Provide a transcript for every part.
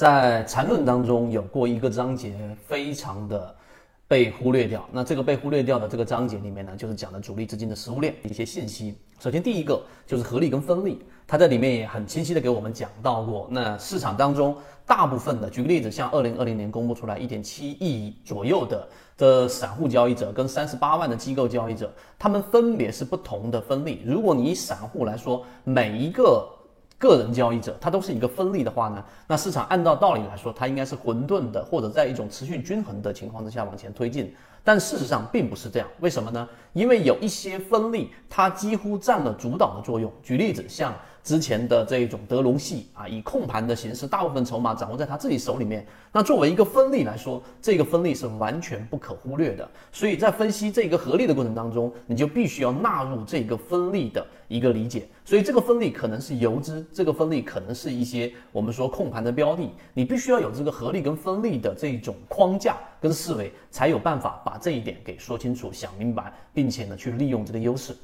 在缠论当中有过一个章节，非常的被忽略掉。那这个被忽略掉的这个章节里面呢，就是讲的主力资金的食物链一些信息。首先第一个就是合力跟分力，它在里面也很清晰的给我们讲到过。那市场当中大部分的，举个例子，像二零二零年公布出来一点七亿左右的的散户交易者跟三十八万的机构交易者，他们分别是不同的分力。如果你散户来说，每一个。个人交易者，它都是一个分力的话呢，那市场按照道理来说，它应该是混沌的，或者在一种持续均衡的情况之下往前推进。但事实上并不是这样，为什么呢？因为有一些分力，它几乎占了主导的作用。举例子，像之前的这一种德隆系啊，以控盘的形式，大部分筹码掌握在他自己手里面。那作为一个分力来说，这个分力是完全不可忽略的。所以在分析这个合力的过程当中，你就必须要纳入这个分力的一个理解。所以这个分力可能是游资，这个分力可能是一些我们说控盘的标的，你必须要有这个合力跟分力的这种框架跟思维，才有办法把这一点给说清楚、想明白，并且呢去利用这个优势。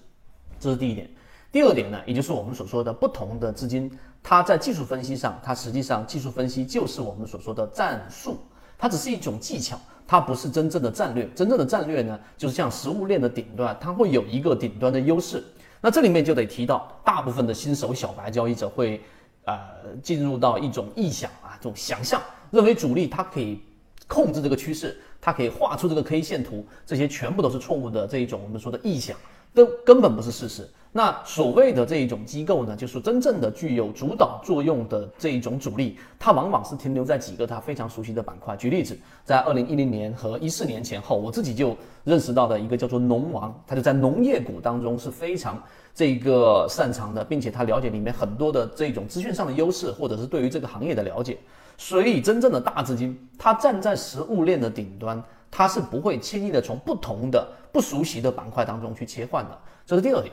这是第一点。第二点呢，也就是我们所说的不同的资金，它在技术分析上，它实际上技术分析就是我们所说的战术，它只是一种技巧，它不是真正的战略。真正的战略呢，就是像食物链的顶端，它会有一个顶端的优势。那这里面就得提到，大部分的新手小白交易者会，呃，进入到一种臆想啊，这种想象，认为主力它可以控制这个趋势，它可以画出这个 K 线图，这些全部都是错误的这一种我们说的臆想。都根本不是事实。那所谓的这一种机构呢，就是真正的具有主导作用的这一种主力，它往往是停留在几个它非常熟悉的板块。举例子，在二零一零年和一四年前后，我自己就认识到的一个叫做农王，他就在农业股当中是非常这个擅长的，并且他了解里面很多的这种资讯上的优势，或者是对于这个行业的了解。所以，真正的大资金，它站在食物链的顶端。它是不会轻易的从不同的不熟悉的板块当中去切换的，这是第二点。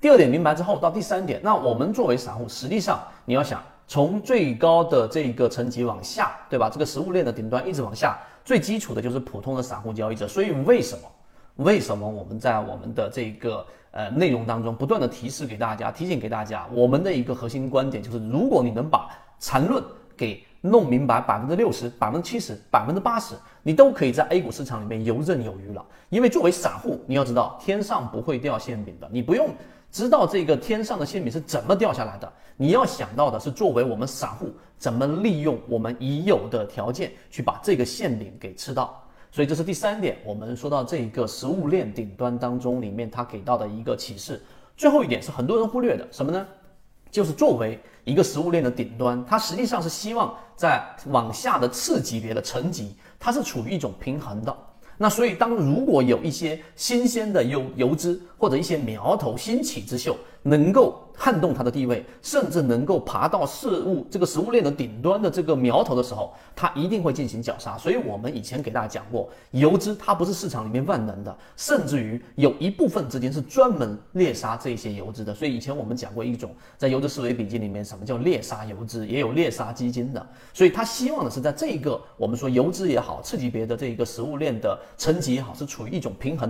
第二点明白之后，到第三点，那我们作为散户，实际上你要想从最高的这个层级往下，对吧？这个食物链的顶端一直往下，最基础的就是普通的散户交易者。所以为什么？为什么我们在我们的这个呃内容当中不断的提示给大家，提醒给大家，我们的一个核心观点就是，如果你能把缠论给弄明白百分之六十、百分之七十、百分之八十，你都可以在 A 股市场里面游刃有余了。因为作为散户，你要知道天上不会掉馅饼的，你不用知道这个天上的馅饼是怎么掉下来的，你要想到的是作为我们散户怎么利用我们已有的条件去把这个馅饼给吃到。所以这是第三点，我们说到这一个食物链顶端当中里面它给到的一个启示。最后一点是很多人忽略的什么呢？就是作为一个食物链的顶端，它实际上是希望在往下的次级别的层级，它是处于一种平衡的。那所以，当如果有一些新鲜的油油脂或者一些苗头兴起之秀，能够撼动它的地位，甚至能够爬到事物这个食物链的顶端的这个苗头的时候，它一定会进行绞杀。所以我们以前给大家讲过，游资它不是市场里面万能的，甚至于有一部分资金是专门猎杀这些游资的。所以以前我们讲过一种在游资思维笔记里面，什么叫猎杀游资，也有猎杀基金的。所以他希望的是在这个我们说游资也好，次级别的这一个食物链的层级也好，是处于一种平衡。